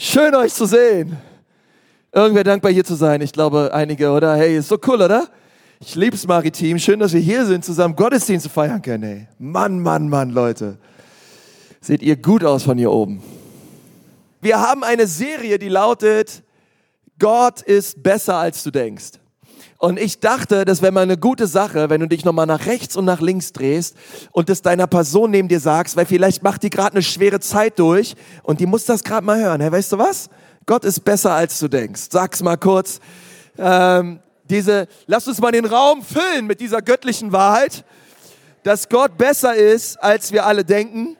Schön euch zu sehen. Irgendwer dankbar hier zu sein. Ich glaube einige, oder? Hey, ist so cool, oder? Ich lieb's maritim. Schön, dass wir hier sind, zusammen Gottesdienste feiern können. Ey. Mann, Mann, Mann, Leute. Seht ihr gut aus von hier oben. Wir haben eine Serie, die lautet Gott ist besser als du denkst. Und ich dachte, das wäre mal eine gute Sache, wenn du dich nochmal nach rechts und nach links drehst und das deiner Person neben dir sagst, weil vielleicht macht die gerade eine schwere Zeit durch und die muss das gerade mal hören. Hey, weißt du was? Gott ist besser als du denkst. Sag's mal kurz. Ähm, diese, lass uns mal den Raum füllen mit dieser göttlichen Wahrheit, dass Gott besser ist, als wir alle denken.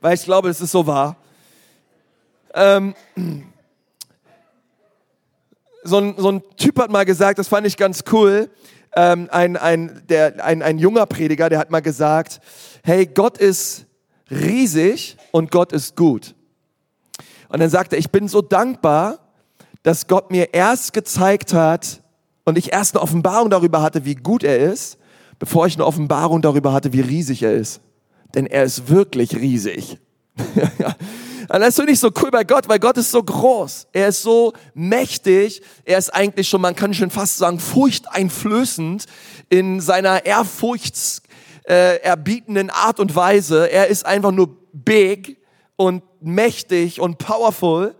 Weil ich glaube, es ist so wahr. Ähm, so ein, so ein Typ hat mal gesagt, das fand ich ganz cool, ähm, ein, ein, der, ein, ein junger Prediger, der hat mal gesagt, hey, Gott ist riesig und Gott ist gut. Und dann sagte er, ich bin so dankbar, dass Gott mir erst gezeigt hat und ich erst eine Offenbarung darüber hatte, wie gut er ist, bevor ich eine Offenbarung darüber hatte, wie riesig er ist. Denn er ist wirklich riesig. Und das finde ich so cool bei Gott, weil Gott ist so groß. Er ist so mächtig. Er ist eigentlich schon, man kann schon fast sagen, furchteinflößend in seiner ehrfurchtserbietenden äh, Art und Weise. Er ist einfach nur big und mächtig und powerful.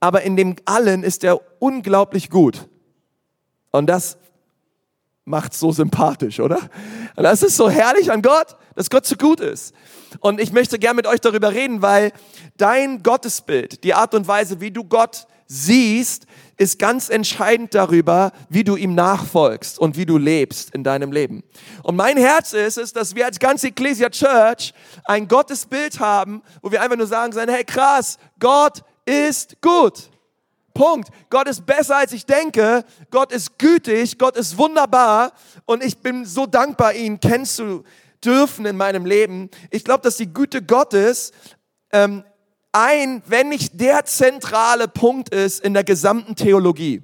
Aber in dem allen ist er unglaublich gut. Und das macht so sympathisch, oder? Das ist so herrlich an Gott, dass Gott so gut ist. Und ich möchte gern mit euch darüber reden, weil dein Gottesbild, die Art und Weise, wie du Gott siehst, ist ganz entscheidend darüber, wie du ihm nachfolgst und wie du lebst in deinem Leben. Und mein Herz ist es, dass wir als ganze Ecclesia Church ein Gottesbild haben, wo wir einfach nur sagen sollen, hey krass, Gott ist gut. Punkt. Gott ist besser als ich denke. Gott ist gütig. Gott ist wunderbar. Und ich bin so dankbar, ihn kennenzulernen dürfen in meinem Leben. Ich glaube, dass die Güte Gottes ähm, ein, wenn nicht der zentrale Punkt ist in der gesamten Theologie.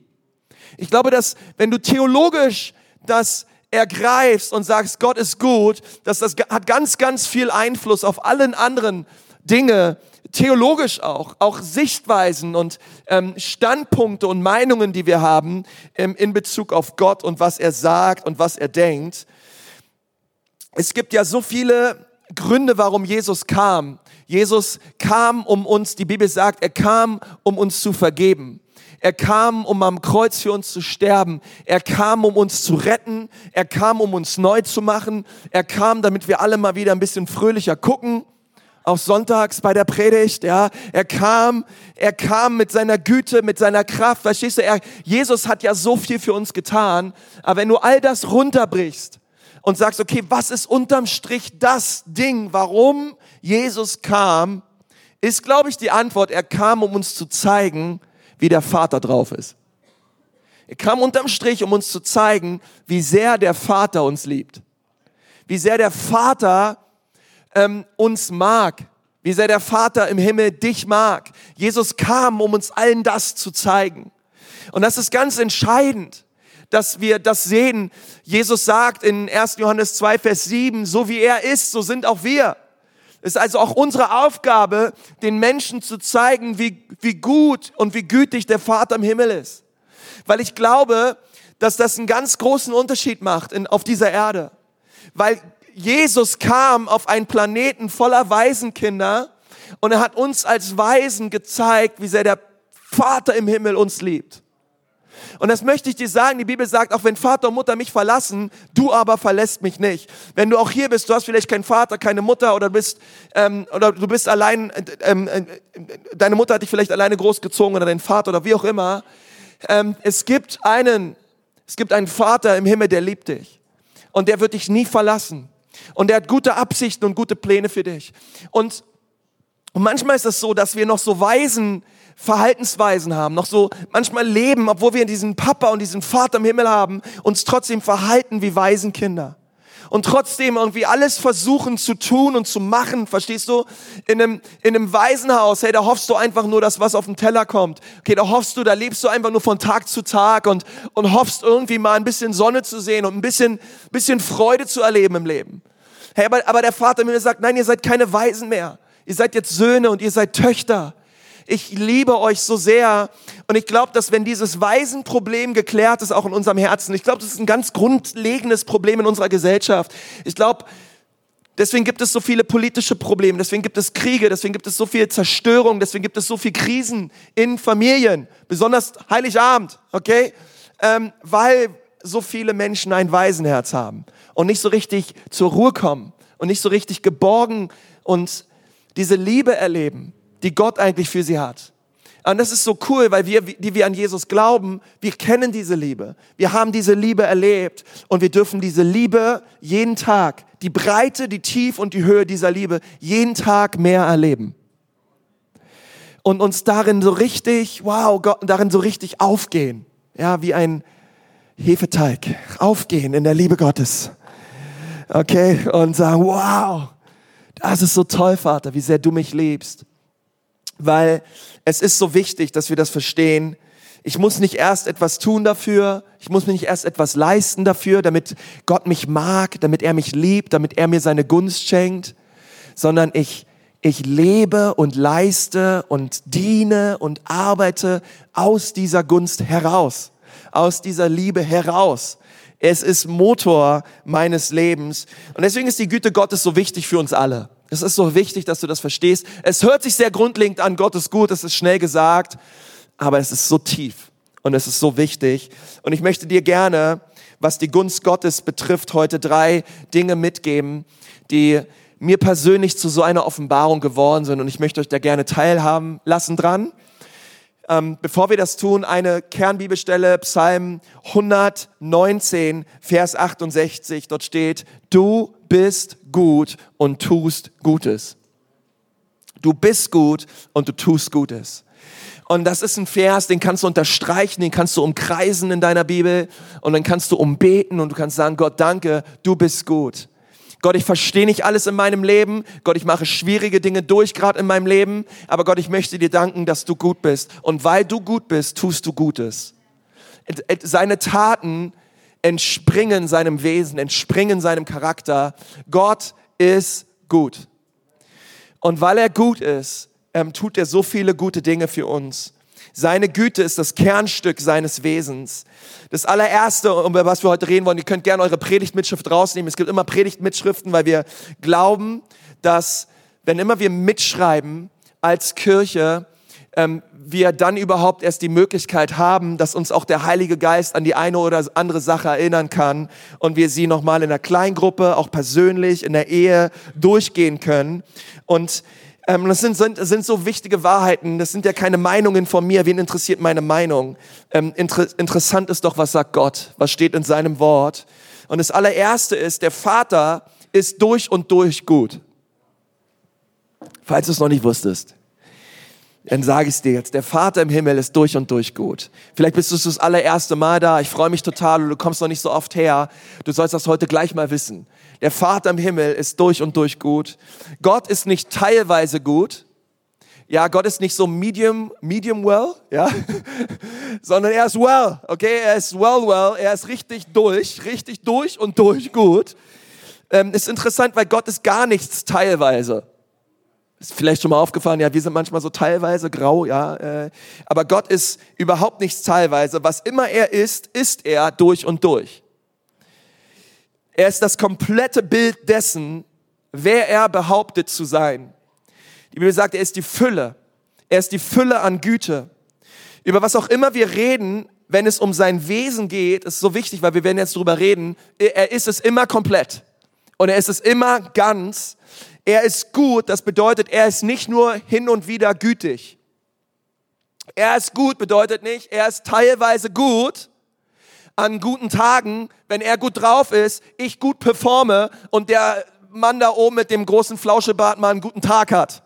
Ich glaube, dass wenn du theologisch das ergreifst und sagst, Gott ist gut, dass das hat ganz, ganz viel Einfluss auf allen anderen Dinge, theologisch auch, auch Sichtweisen und ähm, Standpunkte und Meinungen, die wir haben ähm, in Bezug auf Gott und was er sagt und was er denkt. Es gibt ja so viele Gründe, warum Jesus kam. Jesus kam, um uns, die Bibel sagt, er kam, um uns zu vergeben. Er kam, um am Kreuz für uns zu sterben. Er kam, um uns zu retten. Er kam, um uns neu zu machen. Er kam, damit wir alle mal wieder ein bisschen fröhlicher gucken. Auch sonntags bei der Predigt, ja. Er kam, er kam mit seiner Güte, mit seiner Kraft. Verstehst du? Er, Jesus hat ja so viel für uns getan. Aber wenn du all das runterbrichst, und sagst, okay, was ist unterm Strich das Ding, warum Jesus kam, ist, glaube ich, die Antwort, er kam, um uns zu zeigen, wie der Vater drauf ist. Er kam unterm Strich, um uns zu zeigen, wie sehr der Vater uns liebt. Wie sehr der Vater ähm, uns mag. Wie sehr der Vater im Himmel dich mag. Jesus kam, um uns allen das zu zeigen. Und das ist ganz entscheidend dass wir das sehen. Jesus sagt in 1. Johannes 2, Vers 7, so wie er ist, so sind auch wir. Es ist also auch unsere Aufgabe, den Menschen zu zeigen, wie, wie gut und wie gütig der Vater im Himmel ist. Weil ich glaube, dass das einen ganz großen Unterschied macht in, auf dieser Erde. Weil Jesus kam auf einen Planeten voller Waisenkinder und er hat uns als Waisen gezeigt, wie sehr der Vater im Himmel uns liebt. Und das möchte ich dir sagen. Die Bibel sagt, auch wenn Vater und Mutter mich verlassen, du aber verlässt mich nicht. Wenn du auch hier bist, du hast vielleicht keinen Vater, keine Mutter oder bist ähm, oder du bist allein, ähm, äh, deine Mutter hat dich vielleicht alleine großgezogen oder dein Vater oder wie auch immer. Ähm, es gibt einen, es gibt einen Vater im Himmel, der liebt dich und der wird dich nie verlassen und der hat gute Absichten und gute Pläne für dich. Und, und manchmal ist es so, dass wir noch so weisen Verhaltensweisen haben, noch so manchmal leben, obwohl wir diesen Papa und diesen Vater im Himmel haben, uns trotzdem verhalten wie Waisenkinder. Und trotzdem irgendwie alles versuchen zu tun und zu machen, verstehst du? In einem, in einem Waisenhaus, hey, da hoffst du einfach nur, dass was auf den Teller kommt. Okay, da hoffst du, da lebst du einfach nur von Tag zu Tag und, und hoffst irgendwie mal ein bisschen Sonne zu sehen und ein bisschen, bisschen Freude zu erleben im Leben. Hey, aber, aber der Vater mir sagt, nein, ihr seid keine Waisen mehr. Ihr seid jetzt Söhne und ihr seid Töchter. Ich liebe euch so sehr. Und ich glaube, dass wenn dieses Waisenproblem geklärt ist, auch in unserem Herzen, ich glaube, das ist ein ganz grundlegendes Problem in unserer Gesellschaft. Ich glaube, deswegen gibt es so viele politische Probleme, deswegen gibt es Kriege, deswegen gibt es so viel Zerstörung, deswegen gibt es so viel Krisen in Familien, besonders Heiligabend, okay? Ähm, weil so viele Menschen ein Waisenherz haben und nicht so richtig zur Ruhe kommen und nicht so richtig geborgen und diese Liebe erleben die Gott eigentlich für sie hat. Und das ist so cool, weil wir, die wir an Jesus glauben, wir kennen diese Liebe. Wir haben diese Liebe erlebt und wir dürfen diese Liebe jeden Tag, die Breite, die Tief und die Höhe dieser Liebe jeden Tag mehr erleben. Und uns darin so richtig, wow, Gott, darin so richtig aufgehen. Ja, wie ein Hefeteig. Aufgehen in der Liebe Gottes. Okay? Und sagen, wow, das ist so toll, Vater, wie sehr du mich liebst weil es ist so wichtig, dass wir das verstehen. Ich muss nicht erst etwas tun dafür, ich muss mir nicht erst etwas leisten dafür, damit Gott mich mag, damit er mich liebt, damit er mir seine Gunst schenkt, sondern ich, ich lebe und leiste und diene und arbeite aus dieser Gunst heraus, aus dieser Liebe heraus. Es ist Motor meines Lebens. Und deswegen ist die Güte Gottes so wichtig für uns alle. Es ist so wichtig, dass du das verstehst. Es hört sich sehr grundlegend an, Gott ist gut, es ist schnell gesagt, aber es ist so tief und es ist so wichtig. Und ich möchte dir gerne, was die Gunst Gottes betrifft, heute drei Dinge mitgeben, die mir persönlich zu so einer Offenbarung geworden sind. Und ich möchte euch da gerne teilhaben lassen dran. Ähm, bevor wir das tun, eine Kernbibelstelle, Psalm 119, Vers 68. Dort steht, du bist gut und tust Gutes. Du bist gut und du tust Gutes. Und das ist ein Vers, den kannst du unterstreichen, den kannst du umkreisen in deiner Bibel und dann kannst du umbeten und du kannst sagen, Gott, danke, du bist gut. Gott, ich verstehe nicht alles in meinem Leben. Gott, ich mache schwierige Dinge durch gerade in meinem Leben. Aber Gott, ich möchte dir danken, dass du gut bist. Und weil du gut bist, tust du Gutes. Seine Taten entspringen seinem Wesen, entspringen seinem Charakter. Gott ist gut. Und weil er gut ist, ähm, tut er so viele gute Dinge für uns. Seine Güte ist das Kernstück seines Wesens. Das allererste, über was wir heute reden wollen, ihr könnt gerne eure Predigtmitschrift rausnehmen. Es gibt immer Predigtmitschriften, weil wir glauben, dass wenn immer wir mitschreiben als Kirche, ähm, wir dann überhaupt erst die Möglichkeit haben, dass uns auch der Heilige Geist an die eine oder andere Sache erinnern kann und wir sie nochmal in der Kleingruppe, auch persönlich, in der Ehe durchgehen können. Und ähm, das sind, sind, sind so wichtige Wahrheiten, das sind ja keine Meinungen von mir, wen interessiert meine Meinung? Ähm, inter interessant ist doch, was sagt Gott, was steht in seinem Wort. Und das allererste ist, der Vater ist durch und durch gut. Falls du es noch nicht wusstest dann sage ich es dir jetzt, der Vater im Himmel ist durch und durch gut. Vielleicht bist du das allererste Mal da, ich freue mich total und du kommst noch nicht so oft her. Du sollst das heute gleich mal wissen. Der Vater im Himmel ist durch und durch gut. Gott ist nicht teilweise gut. Ja, Gott ist nicht so medium, medium well, ja, sondern er ist well, okay, er ist well, well, er ist richtig durch, richtig durch und durch gut. Ähm, ist interessant, weil Gott ist gar nichts teilweise. Ist vielleicht schon mal aufgefallen, ja, wir sind manchmal so teilweise grau, ja. Äh, aber Gott ist überhaupt nichts teilweise. Was immer er ist, ist er durch und durch. Er ist das komplette Bild dessen, wer er behauptet zu sein. Die Bibel sagt, er ist die Fülle. Er ist die Fülle an Güte. Über was auch immer wir reden, wenn es um sein Wesen geht, ist so wichtig, weil wir werden jetzt drüber reden. Er ist es immer komplett. Und er ist es immer ganz. Er ist gut, das bedeutet, er ist nicht nur hin und wieder gütig. Er ist gut bedeutet nicht, er ist teilweise gut an guten Tagen, wenn er gut drauf ist, ich gut performe und der Mann da oben mit dem großen Flauschebart mal einen guten Tag hat.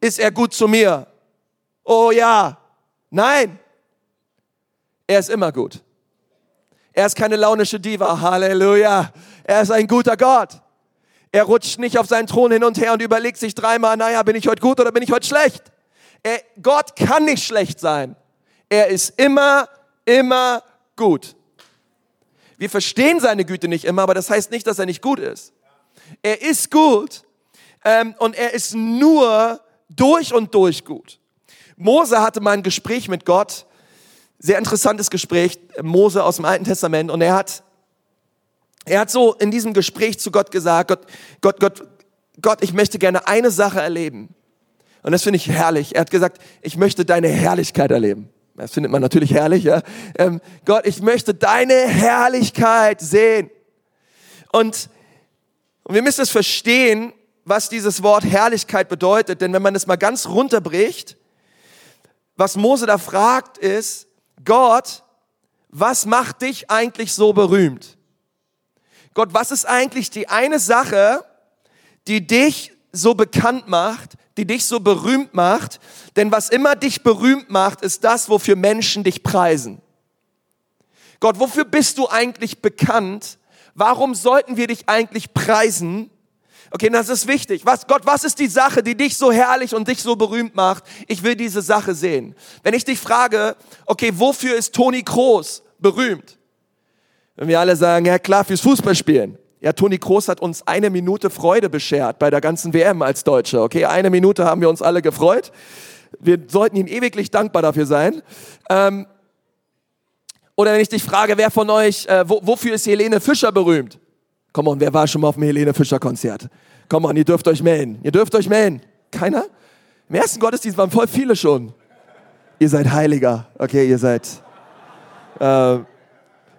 Ist er gut zu mir? Oh ja. Nein. Er ist immer gut. Er ist keine launische Diva. Halleluja. Er ist ein guter Gott. Er rutscht nicht auf seinen Thron hin und her und überlegt sich dreimal, naja, bin ich heute gut oder bin ich heute schlecht? Er, Gott kann nicht schlecht sein. Er ist immer, immer gut. Wir verstehen seine Güte nicht immer, aber das heißt nicht, dass er nicht gut ist. Er ist gut, ähm, und er ist nur durch und durch gut. Mose hatte mal ein Gespräch mit Gott, sehr interessantes Gespräch, Mose aus dem Alten Testament, und er hat, er hat so in diesem Gespräch zu Gott gesagt, Gott, Gott, Gott, Gott, ich möchte gerne eine Sache erleben. Und das finde ich herrlich. Er hat gesagt, ich möchte deine Herrlichkeit erleben. Das findet man natürlich herrlich, ja. Ähm, Gott, ich möchte deine Herrlichkeit sehen. Und, und wir müssen es verstehen, was dieses Wort Herrlichkeit bedeutet. Denn wenn man es mal ganz runterbricht, was Mose da fragt ist, Gott, was macht dich eigentlich so berühmt? Gott, was ist eigentlich die eine Sache, die dich so bekannt macht, die dich so berühmt macht. Denn was immer dich berühmt macht, ist das, wofür Menschen dich preisen. Gott, wofür bist du eigentlich bekannt? Warum sollten wir dich eigentlich preisen? Okay, das ist wichtig. Was, Gott, was ist die Sache, die dich so herrlich und dich so berühmt macht? Ich will diese Sache sehen. Wenn ich dich frage, okay, wofür ist Toni Kroos berühmt? Wenn wir alle sagen, ja klar, fürs Fußballspielen. Ja, Toni Kroos hat uns eine Minute Freude beschert bei der ganzen WM als Deutsche. Okay, eine Minute haben wir uns alle gefreut. Wir sollten ihm ewiglich dankbar dafür sein. Ähm, oder wenn ich dich frage, wer von euch, äh, wo, wofür ist Helene Fischer berühmt? Komm on, wer war schon mal auf dem Helene Fischer Konzert? Komm on, ihr dürft euch melden. Ihr dürft euch melden. Keiner? Im ersten Gottesdienst waren voll viele schon. Ihr seid Heiliger. Okay, ihr seid. Äh,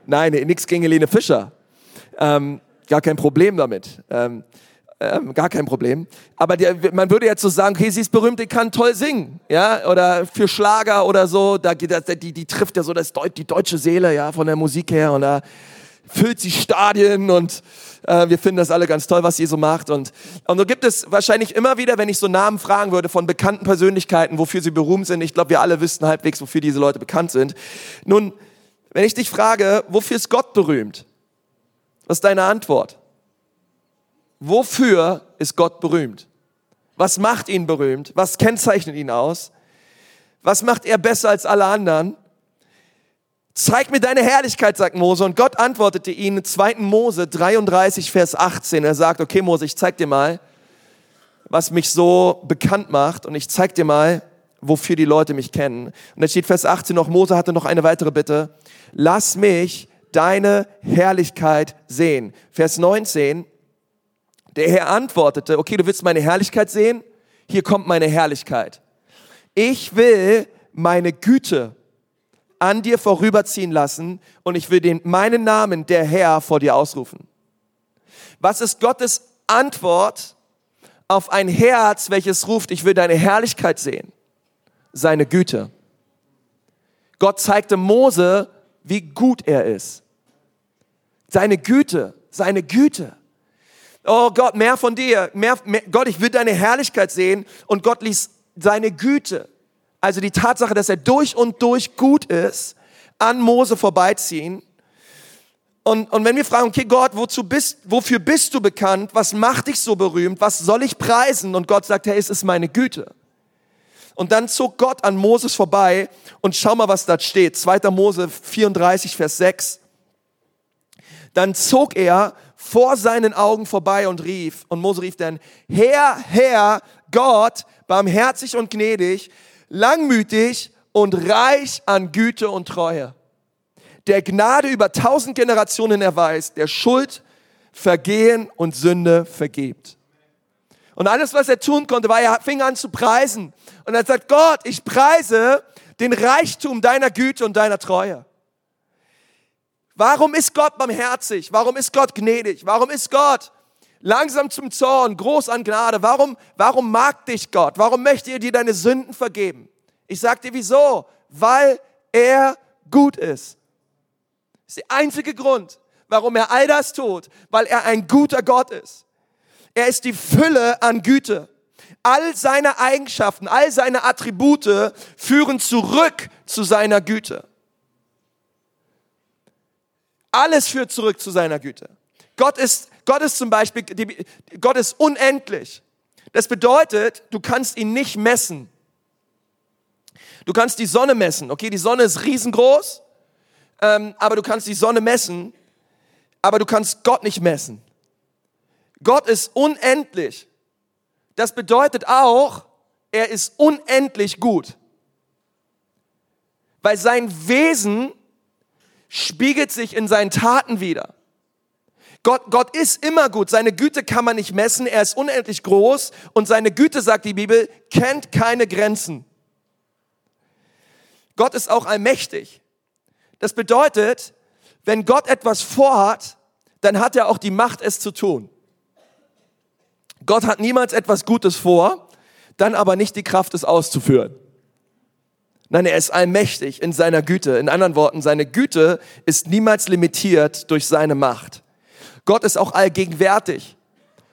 nein, nichts gegen Helene Fischer. Ähm, gar kein Problem damit. Ähm, ähm, gar kein Problem. Aber der, man würde jetzt so sagen, okay, sie ist berühmt, die kann toll singen, ja, oder für Schlager oder so, da das, die, die trifft ja so das, die deutsche Seele, ja, von der Musik her und da füllt sie Stadien und äh, wir finden das alle ganz toll, was sie so macht und und so gibt es wahrscheinlich immer wieder, wenn ich so Namen fragen würde von bekannten Persönlichkeiten, wofür sie berühmt sind. Ich glaube, wir alle wüssten halbwegs, wofür diese Leute bekannt sind. Nun, wenn ich dich frage, wofür ist Gott berühmt? Was ist deine Antwort? Wofür ist Gott berühmt? Was macht ihn berühmt? Was kennzeichnet ihn aus? Was macht er besser als alle anderen? Zeig mir deine Herrlichkeit, sagt Mose. Und Gott antwortete ihn in 2. Mose 33, Vers 18. Er sagt, okay Mose, ich zeig dir mal, was mich so bekannt macht. Und ich zeig dir mal, wofür die Leute mich kennen. Und dann steht Vers 18 noch, Mose hatte noch eine weitere Bitte. Lass mich deine Herrlichkeit sehen. Vers 19, der Herr antwortete, okay, du willst meine Herrlichkeit sehen? Hier kommt meine Herrlichkeit. Ich will meine Güte an dir vorüberziehen lassen und ich will den, meinen Namen, der Herr, vor dir ausrufen. Was ist Gottes Antwort auf ein Herz, welches ruft, ich will deine Herrlichkeit sehen? Seine Güte. Gott zeigte Mose, wie gut er ist. Seine Güte, seine Güte. Oh Gott, mehr von dir. Mehr, mehr, Gott, ich will deine Herrlichkeit sehen. Und Gott ließ seine Güte, also die Tatsache, dass er durch und durch gut ist, an Mose vorbeiziehen. Und, und wenn wir fragen, okay Gott, wozu bist, wofür bist du bekannt? Was macht dich so berühmt? Was soll ich preisen? Und Gott sagt, hey, es ist meine Güte. Und dann zog Gott an Moses vorbei und schau mal, was da steht. 2. Mose 34, Vers 6. Dann zog er vor seinen Augen vorbei und rief, und Mose rief dann, Herr, Herr, Gott, barmherzig und gnädig, langmütig und reich an Güte und Treue, der Gnade über tausend Generationen erweist, der Schuld, Vergehen und Sünde vergibt. Und alles, was er tun konnte, war, er fing an zu preisen. Und er sagt, Gott, ich preise den Reichtum deiner Güte und deiner Treue. Warum ist Gott barmherzig? Warum ist Gott gnädig? Warum ist Gott langsam zum Zorn, groß an Gnade? Warum, warum mag dich Gott? Warum möchte er dir deine Sünden vergeben? Ich sag dir wieso? Weil er gut ist. Das ist der einzige Grund, warum er all das tut, weil er ein guter Gott ist. Er ist die Fülle an Güte. All seine Eigenschaften, all seine Attribute führen zurück zu seiner Güte. Alles führt zurück zu seiner Güte. Gott ist, Gott ist zum Beispiel, Gott ist unendlich. Das bedeutet, du kannst ihn nicht messen. Du kannst die Sonne messen. Okay, die Sonne ist riesengroß, ähm, aber du kannst die Sonne messen, aber du kannst Gott nicht messen. Gott ist unendlich. das bedeutet auch, er ist unendlich gut. Weil sein Wesen spiegelt sich in seinen Taten wieder. Gott, Gott ist immer gut. Seine Güte kann man nicht messen. Er ist unendlich groß. Und seine Güte, sagt die Bibel, kennt keine Grenzen. Gott ist auch allmächtig. Das bedeutet, wenn Gott etwas vorhat, dann hat er auch die Macht, es zu tun. Gott hat niemals etwas Gutes vor, dann aber nicht die Kraft, es auszuführen. Nein, er ist allmächtig in seiner Güte. In anderen Worten, seine Güte ist niemals limitiert durch seine Macht. Gott ist auch allgegenwärtig.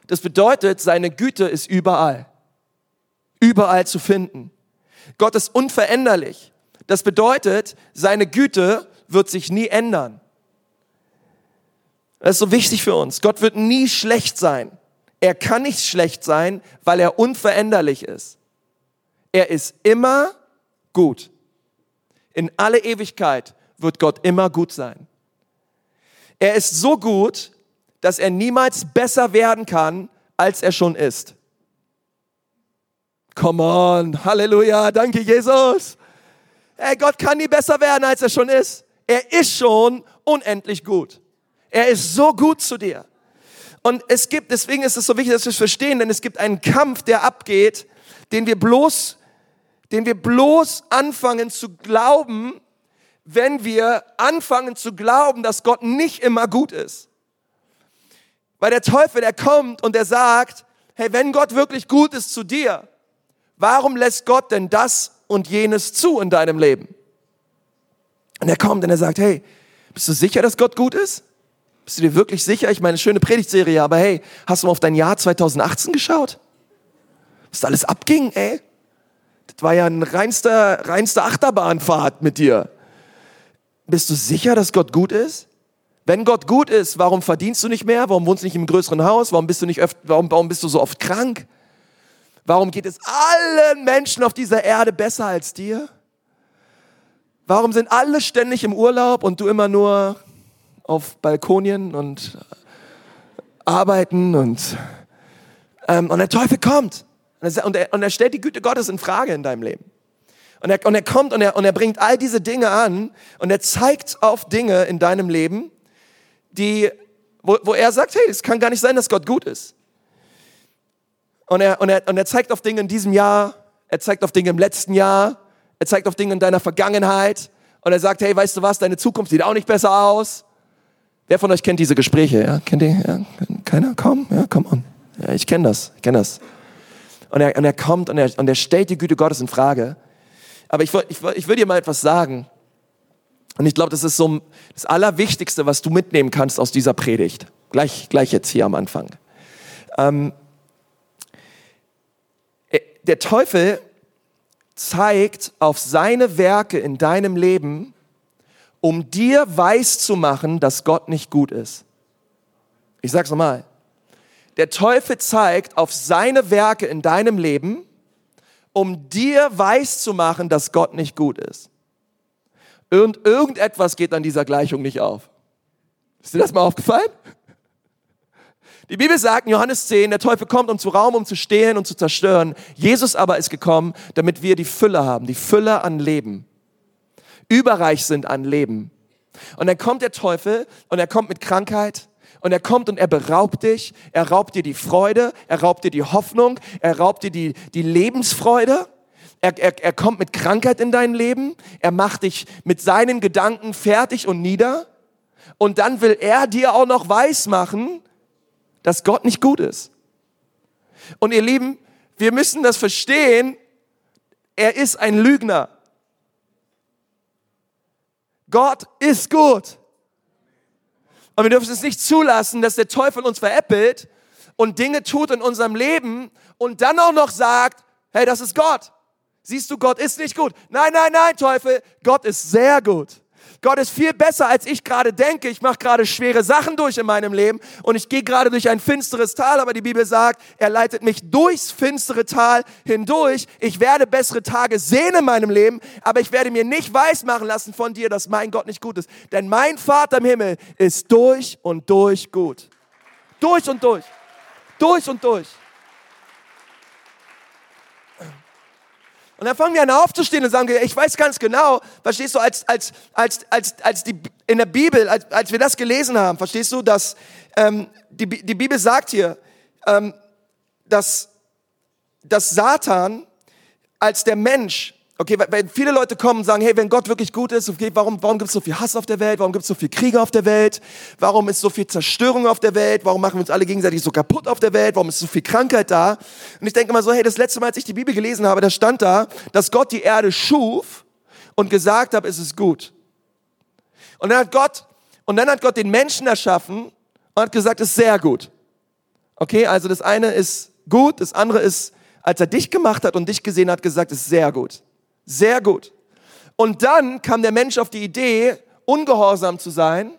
Das bedeutet, seine Güte ist überall. Überall zu finden. Gott ist unveränderlich. Das bedeutet, seine Güte wird sich nie ändern. Das ist so wichtig für uns. Gott wird nie schlecht sein. Er kann nicht schlecht sein, weil er unveränderlich ist. Er ist immer gut. In alle Ewigkeit wird Gott immer gut sein. Er ist so gut, dass er niemals besser werden kann, als er schon ist. Come on, Halleluja, danke Jesus. Hey, Gott kann nie besser werden, als er schon ist. Er ist schon unendlich gut. Er ist so gut zu dir. Und es gibt, deswegen ist es so wichtig, dass wir es verstehen, denn es gibt einen Kampf, der abgeht, den wir bloß, den wir bloß anfangen zu glauben, wenn wir anfangen zu glauben, dass Gott nicht immer gut ist. Weil der Teufel, der kommt und der sagt, hey, wenn Gott wirklich gut ist zu dir, warum lässt Gott denn das und jenes zu in deinem Leben? Und er kommt und er sagt, hey, bist du sicher, dass Gott gut ist? Bist du dir wirklich sicher? Ich meine, schöne Predigtserie, aber hey, hast du mal auf dein Jahr 2018 geschaut? Was da alles abging, ey? Das war ja ein reinster, reinster Achterbahnfahrt mit dir. Bist du sicher, dass Gott gut ist? Wenn Gott gut ist, warum verdienst du nicht mehr? Warum wohnst du nicht im größeren Haus? Warum bist du nicht öfter, warum, warum bist du so oft krank? Warum geht es allen Menschen auf dieser Erde besser als dir? Warum sind alle ständig im Urlaub und du immer nur auf Balkonien und arbeiten und, ähm, und der Teufel kommt und er, und er stellt die Güte Gottes in Frage in deinem Leben. Und er, und er kommt und er, und er bringt all diese Dinge an und er zeigt auf Dinge in deinem Leben, die, wo, wo er sagt, hey, es kann gar nicht sein, dass Gott gut ist. Und er, und, er, und er zeigt auf Dinge in diesem Jahr, er zeigt auf Dinge im letzten Jahr, er zeigt auf Dinge in deiner Vergangenheit und er sagt, hey, weißt du was, deine Zukunft sieht auch nicht besser aus. Wer von euch kennt diese Gespräche? Ja? Kennt ihr? Ja? Keiner? Komm, ja, komm on. Ja, ich kenne das, ich kenne das. Und er, und er kommt und er, und er stellt die Güte Gottes in Frage. Aber ich, ich, ich will dir mal etwas sagen. Und ich glaube, das ist so das Allerwichtigste, was du mitnehmen kannst aus dieser Predigt. Gleich, gleich jetzt hier am Anfang. Ähm, äh, der Teufel zeigt auf seine Werke in deinem Leben, um dir weiß zu machen, dass Gott nicht gut ist. Ich sag's nochmal. Der Teufel zeigt auf seine Werke in deinem Leben, um dir weiß zu machen, dass Gott nicht gut ist. Und irgendetwas geht an dieser Gleichung nicht auf. Ist dir das mal aufgefallen? Die Bibel sagt in Johannes 10, der Teufel kommt um zu Raum, um zu stehlen und zu zerstören. Jesus aber ist gekommen, damit wir die Fülle haben, die Fülle an Leben. Überreich sind an Leben. Und dann kommt der Teufel und er kommt mit Krankheit, und er kommt und er beraubt dich, er raubt dir die Freude, er raubt dir die Hoffnung, er raubt dir die, die Lebensfreude. Er, er, er kommt mit Krankheit in dein Leben, er macht dich mit seinen Gedanken fertig und nieder. Und dann will er dir auch noch weismachen, dass Gott nicht gut ist. Und ihr Lieben, wir müssen das verstehen, er ist ein Lügner. Gott ist gut. Und wir dürfen es nicht zulassen, dass der Teufel uns veräppelt und Dinge tut in unserem Leben und dann auch noch sagt, hey, das ist Gott. Siehst du, Gott ist nicht gut. Nein, nein, nein, Teufel, Gott ist sehr gut. Gott ist viel besser, als ich gerade denke. Ich mache gerade schwere Sachen durch in meinem Leben und ich gehe gerade durch ein finsteres Tal, aber die Bibel sagt, er leitet mich durchs finstere Tal hindurch. Ich werde bessere Tage sehen in meinem Leben, aber ich werde mir nicht weismachen lassen von dir, dass mein Gott nicht gut ist. Denn mein Vater im Himmel ist durch und durch gut. Durch und durch. Durch und durch. Und dann fangen wir an aufzustehen und sagen, ich weiß ganz genau, verstehst du, als, als, als, als, als die, in der Bibel, als, als wir das gelesen haben, verstehst du, dass ähm, die, die Bibel sagt hier, ähm, dass, dass Satan als der Mensch Okay, wenn viele Leute kommen und sagen, hey, wenn Gott wirklich gut ist, okay, warum, warum gibt es so viel Hass auf der Welt? Warum gibt es so viel Kriege auf der Welt? Warum ist so viel Zerstörung auf der Welt? Warum machen wir uns alle gegenseitig so kaputt auf der Welt? Warum ist so viel Krankheit da? Und ich denke mal so, hey, das letzte Mal, als ich die Bibel gelesen habe, da stand da, dass Gott die Erde schuf und gesagt hat, es ist gut. Und dann hat Gott, und dann hat Gott den Menschen erschaffen und hat gesagt, es ist sehr gut. Okay, also das eine ist gut, das andere ist, als er dich gemacht hat und dich gesehen hat, gesagt, es ist sehr gut. Sehr gut. Und dann kam der Mensch auf die Idee, ungehorsam zu sein,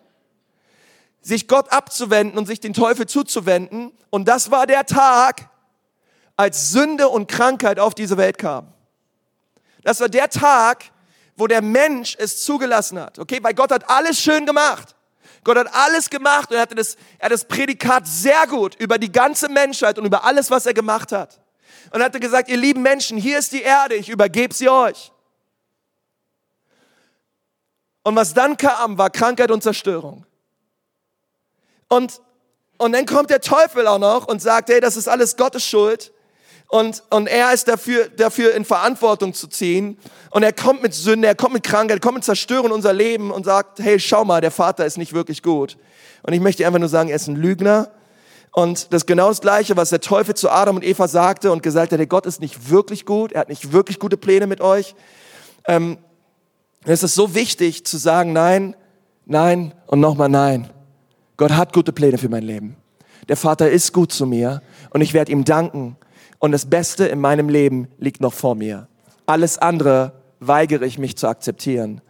sich Gott abzuwenden und sich den Teufel zuzuwenden. Und das war der Tag, als Sünde und Krankheit auf diese Welt kam. Das war der Tag, wo der Mensch es zugelassen hat. Okay, weil Gott hat alles schön gemacht. Gott hat alles gemacht und er hatte das, er hat das Prädikat sehr gut über die ganze Menschheit und über alles, was er gemacht hat und hatte gesagt, ihr lieben Menschen, hier ist die Erde, ich übergebe sie euch. Und was dann kam, war Krankheit und Zerstörung. Und, und dann kommt der Teufel auch noch und sagt, hey, das ist alles Gottes Schuld. Und, und er ist dafür, dafür in Verantwortung zu ziehen. Und er kommt mit Sünde, er kommt mit Krankheit, er kommt mit Zerstörung in unser Leben und sagt, hey, schau mal, der Vater ist nicht wirklich gut. Und ich möchte einfach nur sagen, er ist ein Lügner und das ist genau das Gleiche, was der Teufel zu Adam und Eva sagte und gesagt hat, der Gott ist nicht wirklich gut, er hat nicht wirklich gute Pläne mit euch. Ähm, es ist so wichtig zu sagen, nein, nein und nochmal nein. Gott hat gute Pläne für mein Leben. Der Vater ist gut zu mir und ich werde ihm danken. Und das Beste in meinem Leben liegt noch vor mir. Alles andere weigere ich mich zu akzeptieren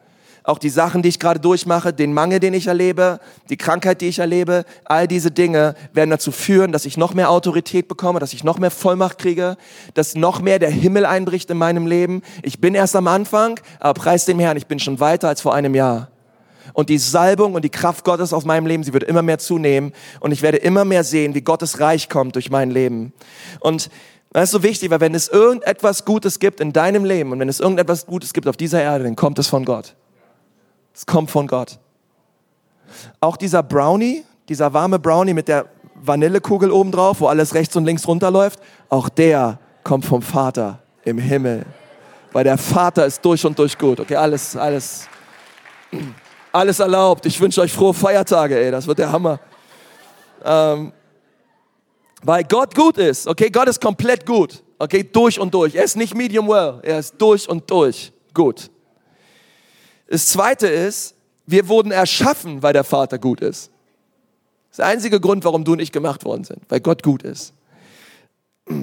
auch die Sachen, die ich gerade durchmache, den Mangel, den ich erlebe, die Krankheit, die ich erlebe, all diese Dinge werden dazu führen, dass ich noch mehr Autorität bekomme, dass ich noch mehr Vollmacht kriege, dass noch mehr der Himmel einbricht in meinem Leben. Ich bin erst am Anfang, aber preis dem Herrn, ich bin schon weiter als vor einem Jahr. Und die Salbung und die Kraft Gottes auf meinem Leben, sie wird immer mehr zunehmen und ich werde immer mehr sehen, wie Gottes Reich kommt durch mein Leben. Und das ist so wichtig, weil wenn es irgendetwas Gutes gibt in deinem Leben und wenn es irgendetwas Gutes gibt auf dieser Erde, dann kommt es von Gott. Es kommt von Gott. Auch dieser Brownie, dieser warme Brownie mit der Vanillekugel oben drauf, wo alles rechts und links runterläuft, auch der kommt vom Vater im Himmel. Weil der Vater ist durch und durch gut. Okay, alles, alles, alles erlaubt. Ich wünsche euch frohe Feiertage, ey, das wird der Hammer. Ähm, weil Gott gut ist, okay, Gott ist komplett gut, okay, durch und durch. Er ist nicht medium well, er ist durch und durch gut. Das zweite ist, wir wurden erschaffen, weil der Vater gut ist. Das ist der einzige Grund, warum du und ich gemacht worden sind, weil Gott gut ist.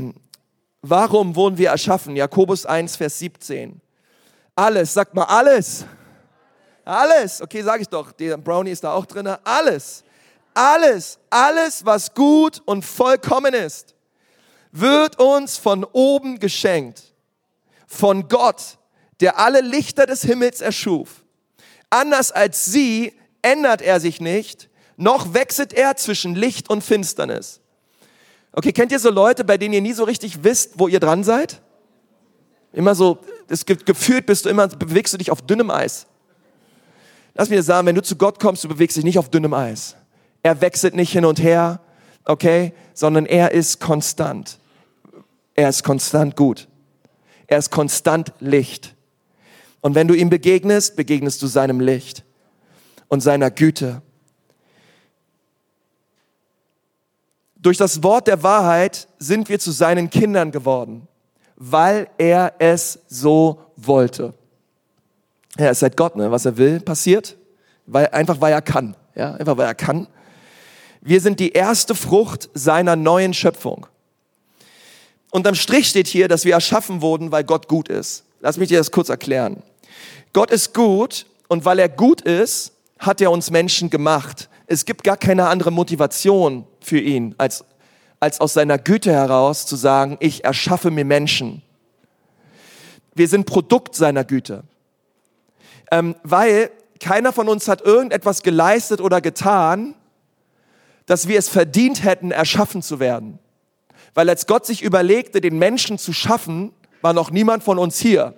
Warum wurden wir erschaffen? Jakobus 1, Vers 17. Alles, sagt mal alles. Alles, okay, sage ich doch, der Brownie ist da auch drin. Alles, alles, alles, was gut und vollkommen ist, wird uns von oben geschenkt. Von Gott, der alle Lichter des Himmels erschuf. Anders als sie ändert er sich nicht, noch wechselt er zwischen Licht und Finsternis. Okay, kennt ihr so Leute, bei denen ihr nie so richtig wisst, wo ihr dran seid? Immer so, es gibt gefühlt bist du immer, bewegst du dich auf dünnem Eis. Lass mir sagen, wenn du zu Gott kommst, du bewegst dich nicht auf dünnem Eis. Er wechselt nicht hin und her, okay, sondern er ist konstant. Er ist konstant gut. Er ist konstant Licht. Und wenn du ihm begegnest, begegnest du seinem Licht und seiner Güte. Durch das Wort der Wahrheit sind wir zu seinen Kindern geworden, weil er es so wollte. Ja, es ist halt Gott, ne? was er will, passiert, weil, einfach weil er kann. Ja, einfach weil er kann. Wir sind die erste Frucht seiner neuen Schöpfung. Unterm Strich steht hier, dass wir erschaffen wurden, weil Gott gut ist. Lass mich dir das kurz erklären. Gott ist gut und weil er gut ist, hat er uns Menschen gemacht. Es gibt gar keine andere Motivation für ihn, als, als aus seiner Güte heraus zu sagen, ich erschaffe mir Menschen. Wir sind Produkt seiner Güte. Ähm, weil keiner von uns hat irgendetwas geleistet oder getan, dass wir es verdient hätten, erschaffen zu werden. Weil als Gott sich überlegte, den Menschen zu schaffen, war noch niemand von uns hier.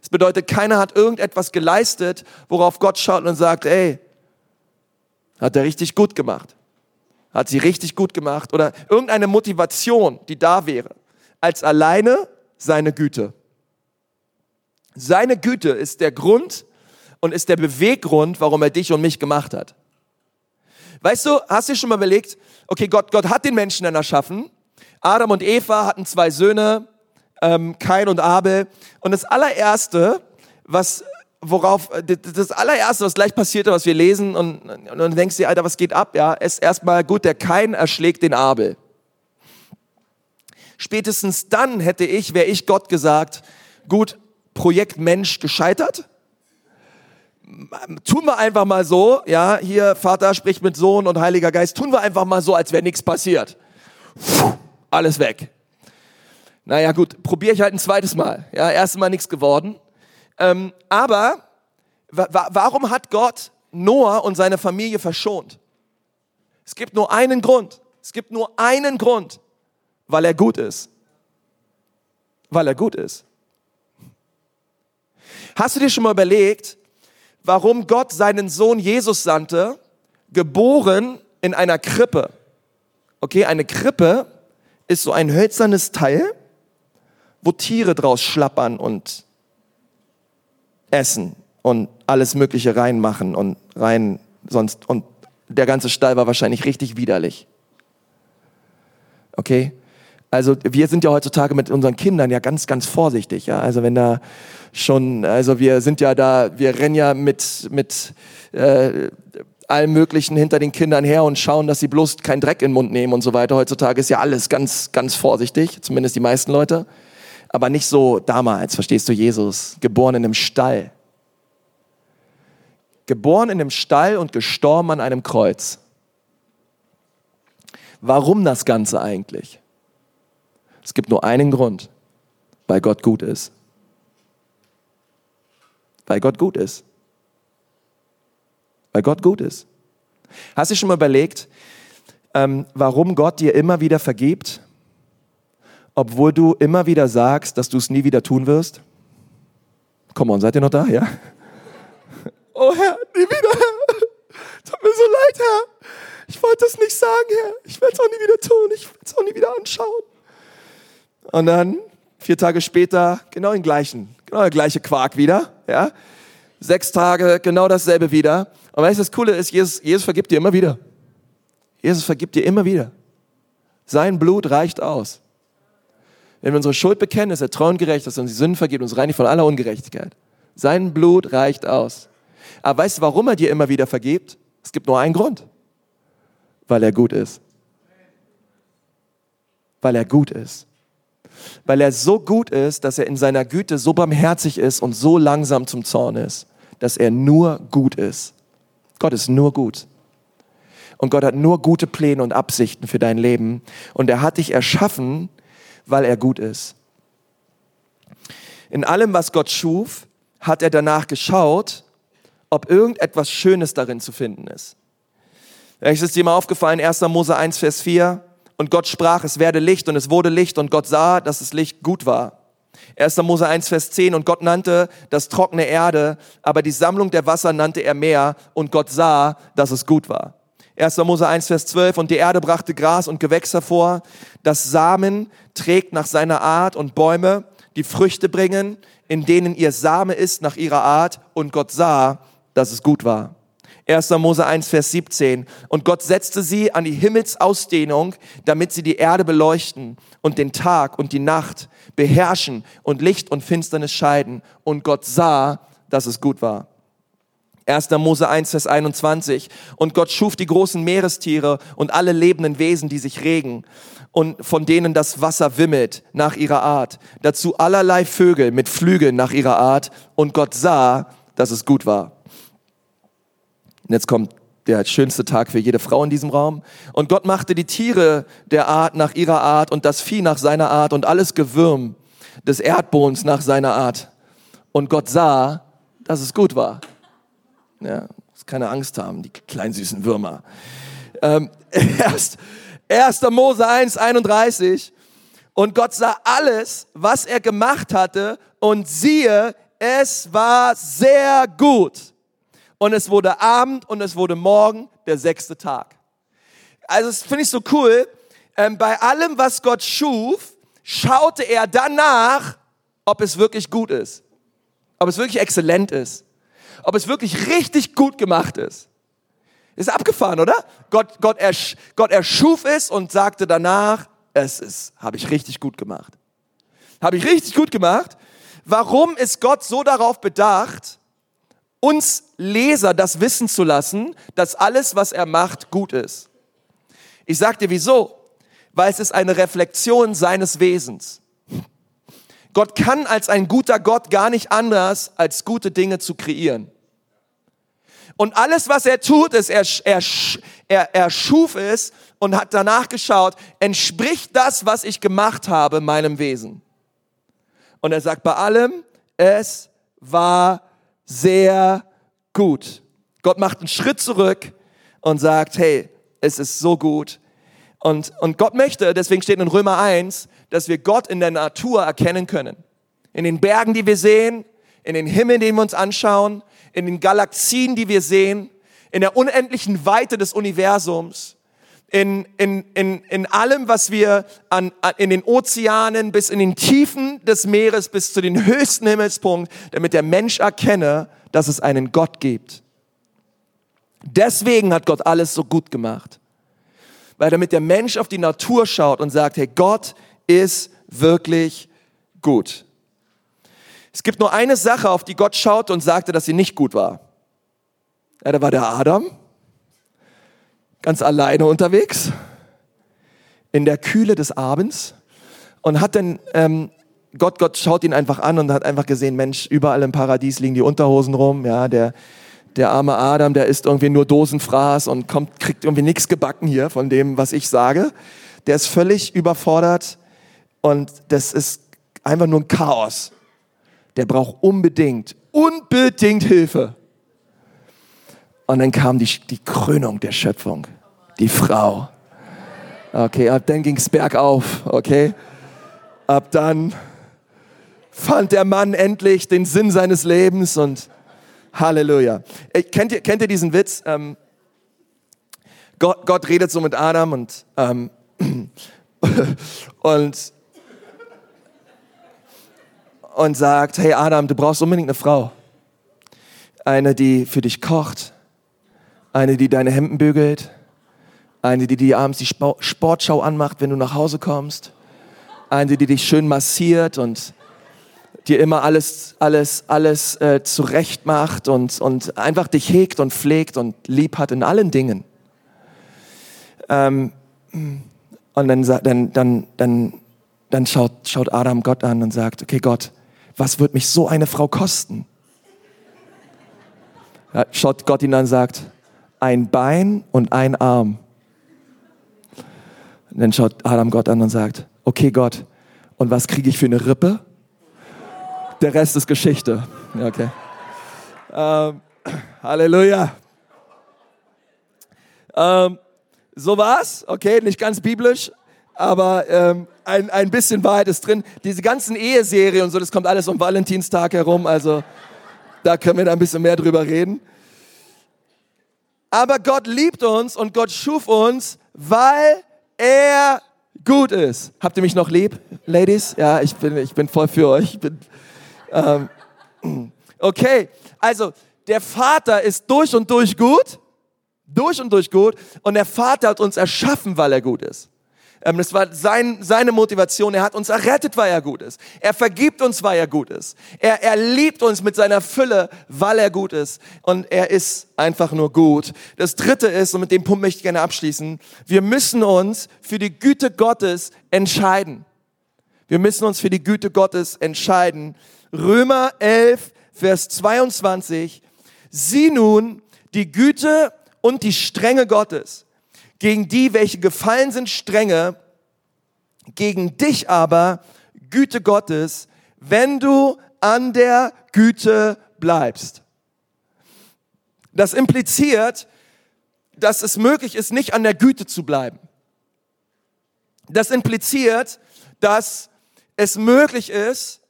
Das bedeutet, keiner hat irgendetwas geleistet, worauf Gott schaut und sagt, ey, hat er richtig gut gemacht. Hat sie richtig gut gemacht oder irgendeine Motivation, die da wäre, als alleine seine Güte. Seine Güte ist der Grund und ist der Beweggrund, warum er dich und mich gemacht hat. Weißt du, hast du schon mal überlegt, okay, Gott, Gott hat den Menschen dann erschaffen. Adam und Eva hatten zwei Söhne, ähm, Kain und Abel. Und das allererste, was, worauf, das allererste, was gleich passierte, was wir lesen, und, und dann denkst du Alter, was geht ab? Ja, ist erstmal gut, der Kain erschlägt den Abel. Spätestens dann hätte ich, wäre ich Gott gesagt, gut, Projekt Mensch gescheitert tun wir einfach mal so, ja, hier Vater spricht mit Sohn und Heiliger Geist, tun wir einfach mal so, als wäre nichts passiert. Puh, alles weg. Naja gut, probiere ich halt ein zweites Mal. Ja, erstes Mal nichts geworden. Ähm, aber wa warum hat Gott Noah und seine Familie verschont? Es gibt nur einen Grund. Es gibt nur einen Grund, weil er gut ist. Weil er gut ist. Hast du dir schon mal überlegt, warum Gott seinen Sohn Jesus sandte, geboren in einer Krippe. Okay, eine Krippe ist so ein hölzernes Teil, wo Tiere draus schlappern und essen und alles Mögliche reinmachen und rein sonst und der ganze Stall war wahrscheinlich richtig widerlich. Okay? Also wir sind ja heutzutage mit unseren Kindern ja ganz, ganz vorsichtig. Ja? Also wenn da schon, also wir sind ja da, wir rennen ja mit, mit äh, allem Möglichen hinter den Kindern her und schauen, dass sie bloß keinen Dreck in den Mund nehmen und so weiter. Heutzutage ist ja alles ganz, ganz vorsichtig, zumindest die meisten Leute. Aber nicht so damals, verstehst du, Jesus, geboren in einem Stall. Geboren in einem Stall und gestorben an einem Kreuz. Warum das Ganze eigentlich? Es gibt nur einen Grund, weil Gott gut ist. Weil Gott gut ist. Weil Gott gut ist. Hast du schon mal überlegt, ähm, warum Gott dir immer wieder vergibt, obwohl du immer wieder sagst, dass du es nie wieder tun wirst? Komm on, seid ihr noch da? Ja? Oh Herr, nie wieder, Herr. Tut mir so leid, Herr. Ich wollte es nicht sagen, Herr. Ich werde es auch nie wieder tun. Ich werde es auch nie wieder anschauen. Und dann vier Tage später genau den gleichen, genau der gleiche Quark wieder, ja. Sechs Tage genau dasselbe wieder. Und weißt du, das Coole ist, Jesus, Jesus vergibt dir immer wieder. Jesus vergibt dir immer wieder. Sein Blut reicht aus. Wenn wir unsere Schuld bekennen, ist er treu und gerecht, dass er uns die Sünden vergibt und uns reinigt von aller Ungerechtigkeit. Sein Blut reicht aus. Aber weißt du, warum er dir immer wieder vergibt? Es gibt nur einen Grund. Weil er gut ist. Weil er gut ist weil er so gut ist, dass er in seiner Güte so barmherzig ist und so langsam zum Zorn ist, dass er nur gut ist. Gott ist nur gut. Und Gott hat nur gute Pläne und Absichten für dein Leben. Und er hat dich erschaffen, weil er gut ist. In allem, was Gott schuf, hat er danach geschaut, ob irgendetwas Schönes darin zu finden ist. Vielleicht ist dir mal aufgefallen, 1. Mose 1, Vers 4, und Gott sprach, es werde Licht und es wurde Licht und Gott sah, dass das Licht gut war. 1. Mose 1, Vers 10 und Gott nannte das trockene Erde, aber die Sammlung der Wasser nannte er Meer und Gott sah, dass es gut war. 1. Mose 1, Vers 12 und die Erde brachte Gras und Gewächs hervor, das Samen trägt nach seiner Art und Bäume, die Früchte bringen, in denen ihr Same ist nach ihrer Art und Gott sah, dass es gut war. 1. Mose 1, Vers 17. Und Gott setzte sie an die Himmelsausdehnung, damit sie die Erde beleuchten und den Tag und die Nacht beherrschen und Licht und Finsternis scheiden. Und Gott sah, dass es gut war. 1. Mose 1, Vers 21. Und Gott schuf die großen Meerestiere und alle lebenden Wesen, die sich regen und von denen das Wasser wimmelt nach ihrer Art. Dazu allerlei Vögel mit Flügeln nach ihrer Art. Und Gott sah, dass es gut war. Und jetzt kommt der schönste Tag für jede Frau in diesem Raum. Und Gott machte die Tiere der Art nach ihrer Art und das Vieh nach seiner Art und alles Gewürm des Erdbodens nach seiner Art. Und Gott sah, dass es gut war. Ja, muss keine Angst haben, die kleinen süßen Würmer. Ähm, erst, 1. Mose 1, 31. Und Gott sah alles, was er gemacht hatte, und siehe, es war sehr gut. Und es wurde Abend und es wurde Morgen, der sechste Tag. Also das finde ich so cool. Ähm, bei allem, was Gott schuf, schaute er danach, ob es wirklich gut ist. Ob es wirklich exzellent ist. Ob es wirklich richtig gut gemacht ist. Ist abgefahren, oder? Gott, Gott, ersch, Gott erschuf es und sagte danach, es ist, habe ich richtig gut gemacht. Habe ich richtig gut gemacht. Warum ist Gott so darauf bedacht, uns Leser das wissen zu lassen, dass alles, was er macht, gut ist? Ich sag dir wieso. Weil es ist eine Reflexion seines Wesens. Gott kann als ein guter Gott gar nicht anders, als gute Dinge zu kreieren. Und alles, was er tut, ist, er, er, er, er schuf es und hat danach geschaut, entspricht das, was ich gemacht habe, meinem Wesen. Und er sagt bei allem, es war sehr gut. Gott macht einen Schritt zurück und sagt, hey, es ist so gut. Und, und Gott möchte, deswegen steht in Römer 1, dass wir Gott in der Natur erkennen können. In den Bergen, die wir sehen, in den Himmel, den wir uns anschauen, in den Galaxien, die wir sehen, in der unendlichen Weite des Universums, in, in, in, in allem, was wir an, in den Ozeanen bis in den Tiefen des Meeres bis zu den höchsten Himmelspunkt, damit der Mensch erkenne, dass es einen Gott gibt. Deswegen hat Gott alles so gut gemacht. Weil damit der Mensch auf die Natur schaut und sagt, hey, Gott ist wirklich gut. Es gibt nur eine Sache, auf die Gott schaute und sagte, dass sie nicht gut war. Ja, da war der Adam, ganz alleine unterwegs, in der Kühle des Abends und hat dann, ähm, Gott, Gott schaut ihn einfach an und hat einfach gesehen, Mensch, überall im Paradies liegen die Unterhosen rum, ja, der, der arme Adam, der isst irgendwie nur Dosenfraß und kommt, kriegt irgendwie nichts gebacken hier von dem, was ich sage. Der ist völlig überfordert und das ist einfach nur ein Chaos der braucht unbedingt, unbedingt Hilfe. Und dann kam die, die Krönung der Schöpfung, die Frau. Okay, ab dann ging es bergauf, okay? Ab dann fand der Mann endlich den Sinn seines Lebens und Halleluja. Kennt ihr, kennt ihr diesen Witz? Ähm, Gott, Gott redet so mit Adam und, ähm, und und sagt, hey Adam, du brauchst unbedingt eine Frau. Eine, die für dich kocht, eine, die deine Hemden bügelt, eine, die dir abends die Sportschau anmacht, wenn du nach Hause kommst, eine, die dich schön massiert und dir immer alles, alles, alles äh, zurecht macht und, und einfach dich hegt und pflegt und lieb hat in allen Dingen. Ähm, und dann, dann, dann, dann, dann schaut, schaut Adam Gott an und sagt, okay Gott, was wird mich so eine Frau kosten? Ja, schaut Gott ihn an und sagt, ein Bein und ein Arm. Und dann schaut Adam Gott an und sagt, okay Gott, und was kriege ich für eine Rippe? Der Rest ist Geschichte. Okay. Ähm, Halleluja. Ähm, so war's, okay, nicht ganz biblisch, aber ähm, ein, ein bisschen Wahrheit ist drin. Diese ganzen Eheserien und so, das kommt alles um Valentinstag herum, also da können wir da ein bisschen mehr drüber reden. Aber Gott liebt uns und Gott schuf uns, weil er gut ist. Habt ihr mich noch lieb, Ladies? Ja, ich bin, ich bin voll für euch. Bin, ähm, okay, also der Vater ist durch und durch gut, durch und durch gut und der Vater hat uns erschaffen, weil er gut ist. Ähm, das war sein, seine Motivation. Er hat uns errettet, weil er gut ist. Er vergibt uns, weil er gut ist. Er, er liebt uns mit seiner Fülle, weil er gut ist. Und er ist einfach nur gut. Das dritte ist, und mit dem Punkt möchte ich gerne abschließen, wir müssen uns für die Güte Gottes entscheiden. Wir müssen uns für die Güte Gottes entscheiden. Römer 11, Vers 22. Sieh nun die Güte und die Strenge Gottes gegen die, welche gefallen sind, strenge, gegen dich aber Güte Gottes, wenn du an der Güte bleibst. Das impliziert, dass es möglich ist, nicht an der Güte zu bleiben. Das impliziert, dass es möglich ist,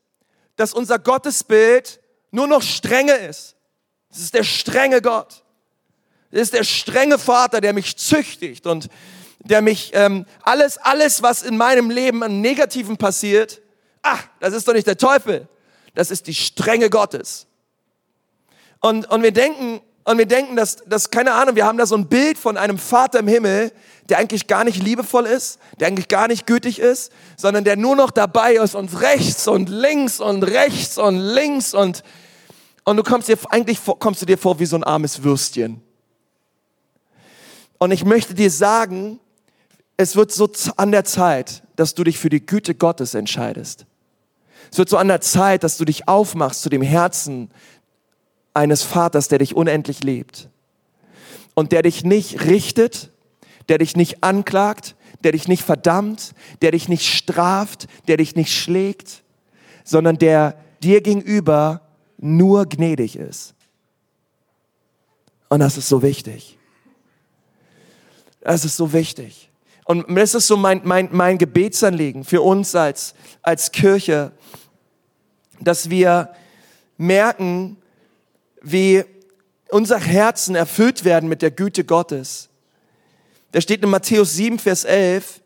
dass unser Gottesbild nur noch strenge ist. Es ist der strenge Gott. Es ist der strenge Vater, der mich züchtigt und der mich ähm, alles, alles, was in meinem Leben an Negativen passiert, ach, das ist doch nicht der Teufel, das ist die Strenge Gottes. Und, und wir denken, und wir denken, dass, dass, keine Ahnung, wir haben da so ein Bild von einem Vater im Himmel, der eigentlich gar nicht liebevoll ist, der eigentlich gar nicht gütig ist, sondern der nur noch dabei ist und rechts und links und rechts und links und, und du kommst dir, eigentlich kommst du dir vor wie so ein armes Würstchen. Und ich möchte dir sagen, es wird so an der Zeit, dass du dich für die Güte Gottes entscheidest. Es wird so an der Zeit, dass du dich aufmachst zu dem Herzen eines Vaters, der dich unendlich liebt und der dich nicht richtet, der dich nicht anklagt, der dich nicht verdammt, der dich nicht straft, der dich nicht schlägt, sondern der dir gegenüber nur gnädig ist. Und das ist so wichtig. Das ist so wichtig. Und das ist so mein, mein, mein Gebetsanliegen für uns als, als Kirche, dass wir merken, wie unser Herzen erfüllt werden mit der Güte Gottes. Da steht in Matthäus 7, Vers 11,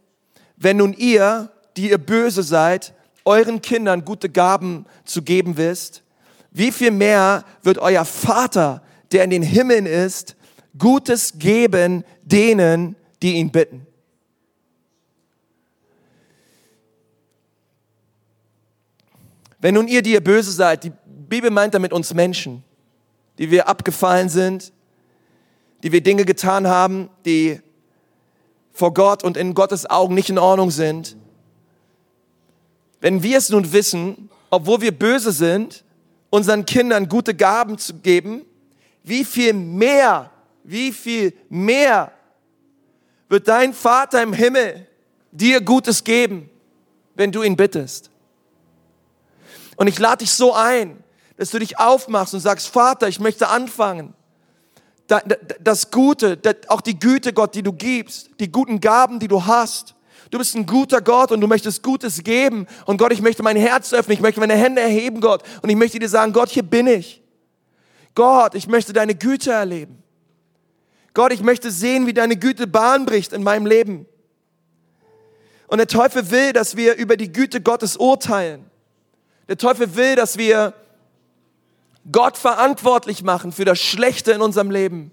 wenn nun ihr, die ihr böse seid, euren Kindern gute Gaben zu geben wisst, wie viel mehr wird euer Vater, der in den Himmeln ist, Gutes geben denen, die ihn bitten. Wenn nun ihr, die ihr böse seid, die Bibel meint damit uns Menschen, die wir abgefallen sind, die wir Dinge getan haben, die vor Gott und in Gottes Augen nicht in Ordnung sind. Wenn wir es nun wissen, obwohl wir böse sind, unseren Kindern gute Gaben zu geben, wie viel mehr, wie viel mehr wird dein Vater im Himmel dir Gutes geben, wenn du ihn bittest. Und ich lade dich so ein, dass du dich aufmachst und sagst, Vater, ich möchte anfangen. Das Gute, auch die Güte, Gott, die du gibst, die guten Gaben, die du hast. Du bist ein guter Gott und du möchtest Gutes geben. Und Gott, ich möchte mein Herz öffnen, ich möchte meine Hände erheben, Gott. Und ich möchte dir sagen, Gott, hier bin ich. Gott, ich möchte deine Güte erleben. Gott, ich möchte sehen, wie deine Güte Bahn bricht in meinem Leben. Und der Teufel will, dass wir über die Güte Gottes urteilen. Der Teufel will, dass wir Gott verantwortlich machen für das Schlechte in unserem Leben,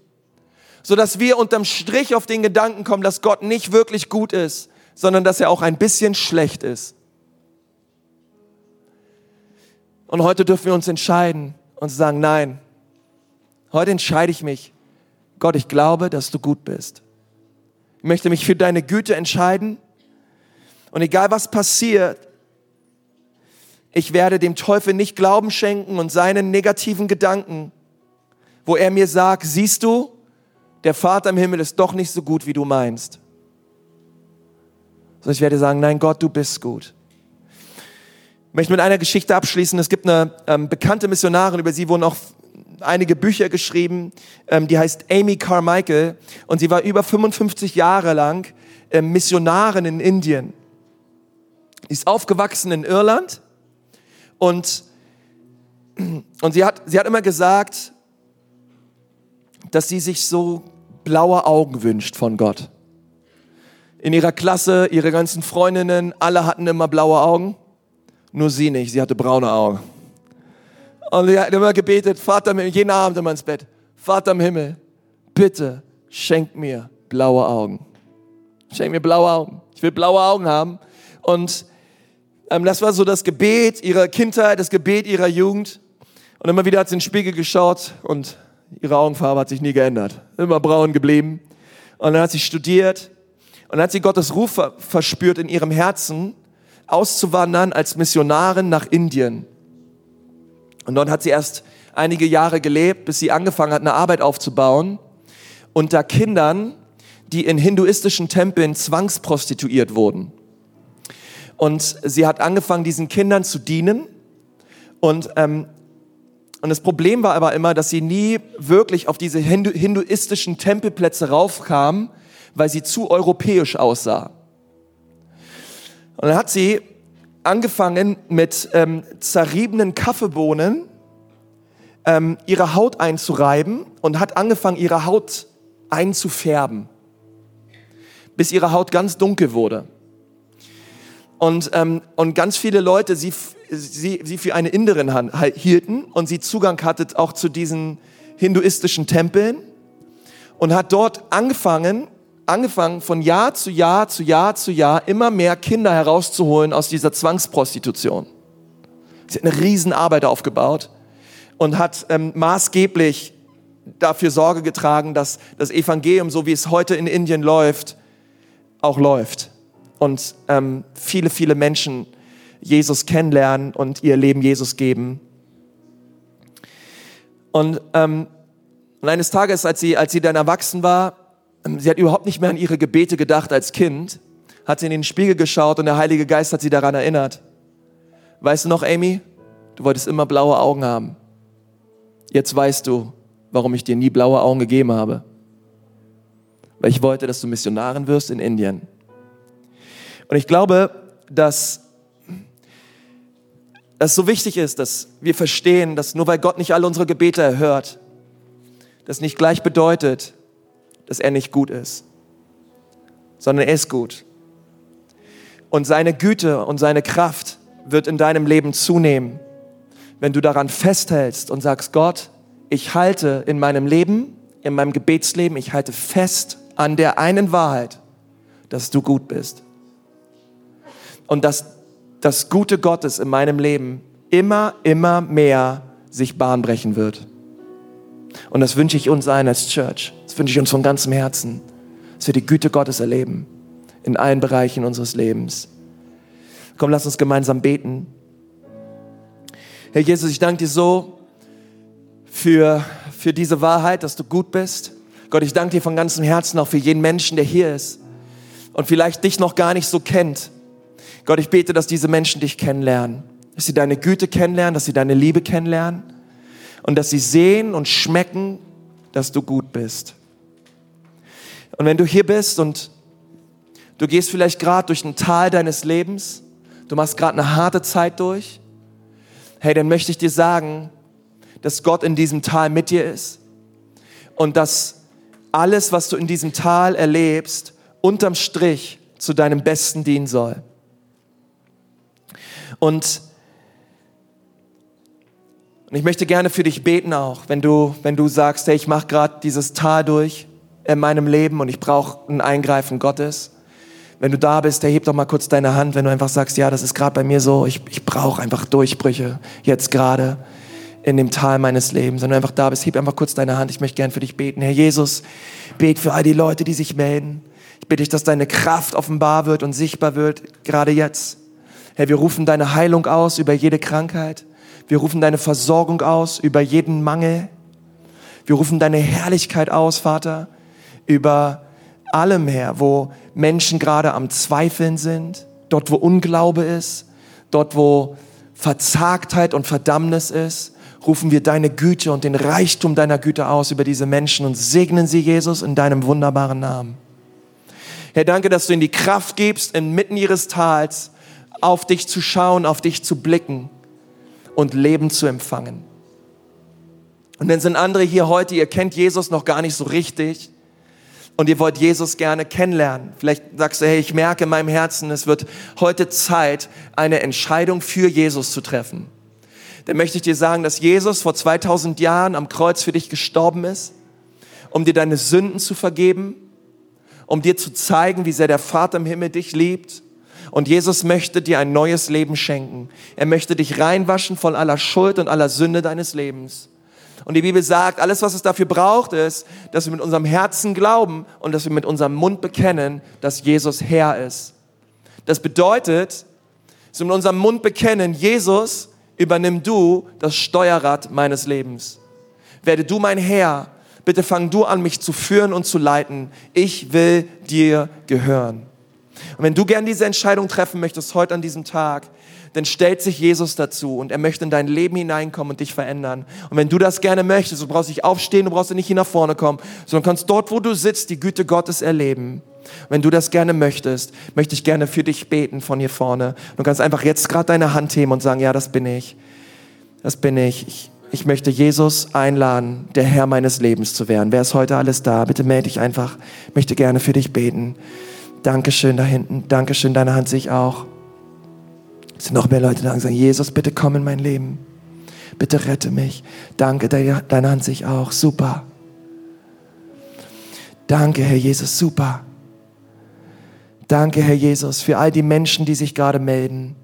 so dass wir unterm Strich auf den Gedanken kommen, dass Gott nicht wirklich gut ist, sondern dass er auch ein bisschen schlecht ist. Und heute dürfen wir uns entscheiden und sagen, nein, heute entscheide ich mich. Gott, ich glaube, dass du gut bist. Ich möchte mich für deine Güte entscheiden. Und egal was passiert, ich werde dem Teufel nicht Glauben schenken und seinen negativen Gedanken, wo er mir sagt, siehst du, der Vater im Himmel ist doch nicht so gut, wie du meinst. Sondern ich werde sagen, nein Gott, du bist gut. Ich möchte mit einer Geschichte abschließen. Es gibt eine ähm, bekannte Missionarin, über sie wurden auch einige Bücher geschrieben, ähm, die heißt Amy Carmichael und sie war über 55 Jahre lang ähm, Missionarin in Indien. Sie ist aufgewachsen in Irland und, und sie, hat, sie hat immer gesagt, dass sie sich so blaue Augen wünscht von Gott. In ihrer Klasse, ihre ganzen Freundinnen, alle hatten immer blaue Augen, nur sie nicht, sie hatte braune Augen. Und sie hat immer gebetet, Vater, jeden Abend immer ins Bett, Vater im Himmel, bitte schenk mir blaue Augen. Schenk mir blaue Augen. Ich will blaue Augen haben. Und ähm, das war so das Gebet ihrer Kindheit, das Gebet ihrer Jugend. Und immer wieder hat sie in den Spiegel geschaut und ihre Augenfarbe hat sich nie geändert. Immer braun geblieben. Und dann hat sie studiert und dann hat sie Gottes Ruf verspürt in ihrem Herzen, auszuwandern als Missionarin nach Indien. Und dort hat sie erst einige Jahre gelebt, bis sie angefangen hat, eine Arbeit aufzubauen unter Kindern, die in hinduistischen Tempeln zwangsprostituiert wurden. Und sie hat angefangen, diesen Kindern zu dienen. Und, ähm, und das Problem war aber immer, dass sie nie wirklich auf diese Hindu hinduistischen Tempelplätze raufkam, weil sie zu europäisch aussah. Und dann hat sie angefangen mit ähm, zerriebenen Kaffeebohnen ähm, ihre Haut einzureiben und hat angefangen, ihre Haut einzufärben, bis ihre Haut ganz dunkel wurde. Und, ähm, und ganz viele Leute sie, sie, sie für eine Inderin hielten und sie Zugang hatte auch zu diesen hinduistischen Tempeln und hat dort angefangen, angefangen von Jahr zu Jahr zu Jahr zu Jahr immer mehr Kinder herauszuholen aus dieser Zwangsprostitution. Sie hat eine Riesenarbeit aufgebaut und hat ähm, maßgeblich dafür Sorge getragen, dass das Evangelium, so wie es heute in Indien läuft, auch läuft. Und ähm, viele, viele Menschen Jesus kennenlernen und ihr Leben Jesus geben. Und, ähm, und eines Tages, als sie, als sie dann erwachsen war, sie hat überhaupt nicht mehr an ihre Gebete gedacht als Kind, hat sie in den Spiegel geschaut und der Heilige Geist hat sie daran erinnert. Weißt du noch, Amy? Du wolltest immer blaue Augen haben. Jetzt weißt du, warum ich dir nie blaue Augen gegeben habe. Weil ich wollte, dass du Missionarin wirst in Indien. Und ich glaube, dass es so wichtig ist, dass wir verstehen, dass nur weil Gott nicht alle unsere Gebete erhört, das nicht gleich bedeutet, dass er nicht gut ist, sondern er ist gut. Und seine Güte und seine Kraft wird in deinem Leben zunehmen, wenn du daran festhältst und sagst, Gott, ich halte in meinem Leben, in meinem Gebetsleben, ich halte fest an der einen Wahrheit, dass du gut bist. Und dass das Gute Gottes in meinem Leben immer, immer mehr sich Bahn brechen wird. Und das wünsche ich uns allen als Church. Das wünsche ich uns von ganzem Herzen, dass wir die Güte Gottes erleben in allen Bereichen unseres Lebens. Komm, lass uns gemeinsam beten. Herr Jesus, ich danke dir so für, für diese Wahrheit, dass du gut bist. Gott, ich danke dir von ganzem Herzen auch für jeden Menschen, der hier ist und vielleicht dich noch gar nicht so kennt. Gott, ich bete, dass diese Menschen dich kennenlernen, dass sie deine Güte kennenlernen, dass sie deine Liebe kennenlernen und dass sie sehen und schmecken, dass du gut bist. Und wenn du hier bist und du gehst vielleicht gerade durch ein Tal deines Lebens, du machst gerade eine harte Zeit durch, hey, dann möchte ich dir sagen, dass Gott in diesem Tal mit dir ist und dass alles, was du in diesem Tal erlebst, unterm Strich zu deinem Besten dienen soll. Und und ich möchte gerne für dich beten auch, wenn du, wenn du sagst, hey, ich mache gerade dieses Tal durch in meinem Leben und ich brauche ein Eingreifen Gottes. Wenn du da bist, hey, heb doch mal kurz deine Hand, wenn du einfach sagst, ja, das ist gerade bei mir so, ich, ich brauche einfach Durchbrüche jetzt gerade in dem Tal meines Lebens. Wenn du einfach da bist, heb einfach kurz deine Hand, ich möchte gern für dich beten. Herr Jesus, bet für all die Leute, die sich melden. Ich bitte dich, dass deine Kraft offenbar wird und sichtbar wird, gerade jetzt. Herr, wir rufen deine Heilung aus über jede Krankheit. Wir rufen deine Versorgung aus über jeden Mangel. Wir rufen deine Herrlichkeit aus, Vater, über allem her, wo Menschen gerade am Zweifeln sind, dort wo Unglaube ist, dort wo Verzagtheit und Verdammnis ist, rufen wir deine Güte und den Reichtum deiner Güte aus über diese Menschen und segnen sie, Jesus, in deinem wunderbaren Namen. Herr, danke, dass du ihnen die Kraft gibst, inmitten ihres Tals auf dich zu schauen, auf dich zu blicken und Leben zu empfangen. Und dann sind andere hier heute, ihr kennt Jesus noch gar nicht so richtig und ihr wollt Jesus gerne kennenlernen. Vielleicht sagst du, hey, ich merke in meinem Herzen, es wird heute Zeit, eine Entscheidung für Jesus zu treffen. Dann möchte ich dir sagen, dass Jesus vor 2000 Jahren am Kreuz für dich gestorben ist, um dir deine Sünden zu vergeben, um dir zu zeigen, wie sehr der Vater im Himmel dich liebt und Jesus möchte dir ein neues Leben schenken. Er möchte dich reinwaschen von aller Schuld und aller Sünde deines Lebens. Und die Bibel sagt, alles, was es dafür braucht, ist, dass wir mit unserem Herzen glauben und dass wir mit unserem Mund bekennen, dass Jesus Herr ist. Das bedeutet, dass wir mit unserem Mund bekennen, Jesus, übernimm du das Steuerrad meines Lebens. Werde du mein Herr. Bitte fang du an, mich zu führen und zu leiten. Ich will dir gehören. Und wenn du gern diese Entscheidung treffen möchtest heute an diesem Tag, dann stellt sich Jesus dazu und er möchte in dein Leben hineinkommen und dich verändern. Und wenn du das gerne möchtest, du brauchst nicht aufstehen, du brauchst nicht hier nach vorne kommen, sondern kannst dort, wo du sitzt, die Güte Gottes erleben. Wenn du das gerne möchtest, möchte ich gerne für dich beten von hier vorne. Du kannst einfach jetzt gerade deine Hand heben und sagen, ja, das bin ich. Das bin ich. ich. Ich möchte Jesus einladen, der Herr meines Lebens zu werden. Wer ist heute alles da? Bitte melde dich einfach. Ich möchte gerne für dich beten. Dankeschön da hinten. Dankeschön, deine Hand sehe ich auch. Es sind noch mehr Leute da und sagen, Jesus, bitte komm in mein Leben. Bitte rette mich. Danke, deine Hand sehe ich auch. Super. Danke, Herr Jesus, super. Danke, Herr Jesus, für all die Menschen, die sich gerade melden.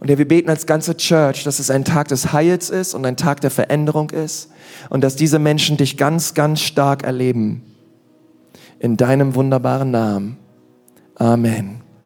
Und ja, wir beten als ganze Church, dass es ein Tag des Heils ist und ein Tag der Veränderung ist und dass diese Menschen dich ganz, ganz stark erleben. In deinem wunderbaren Namen. Amen.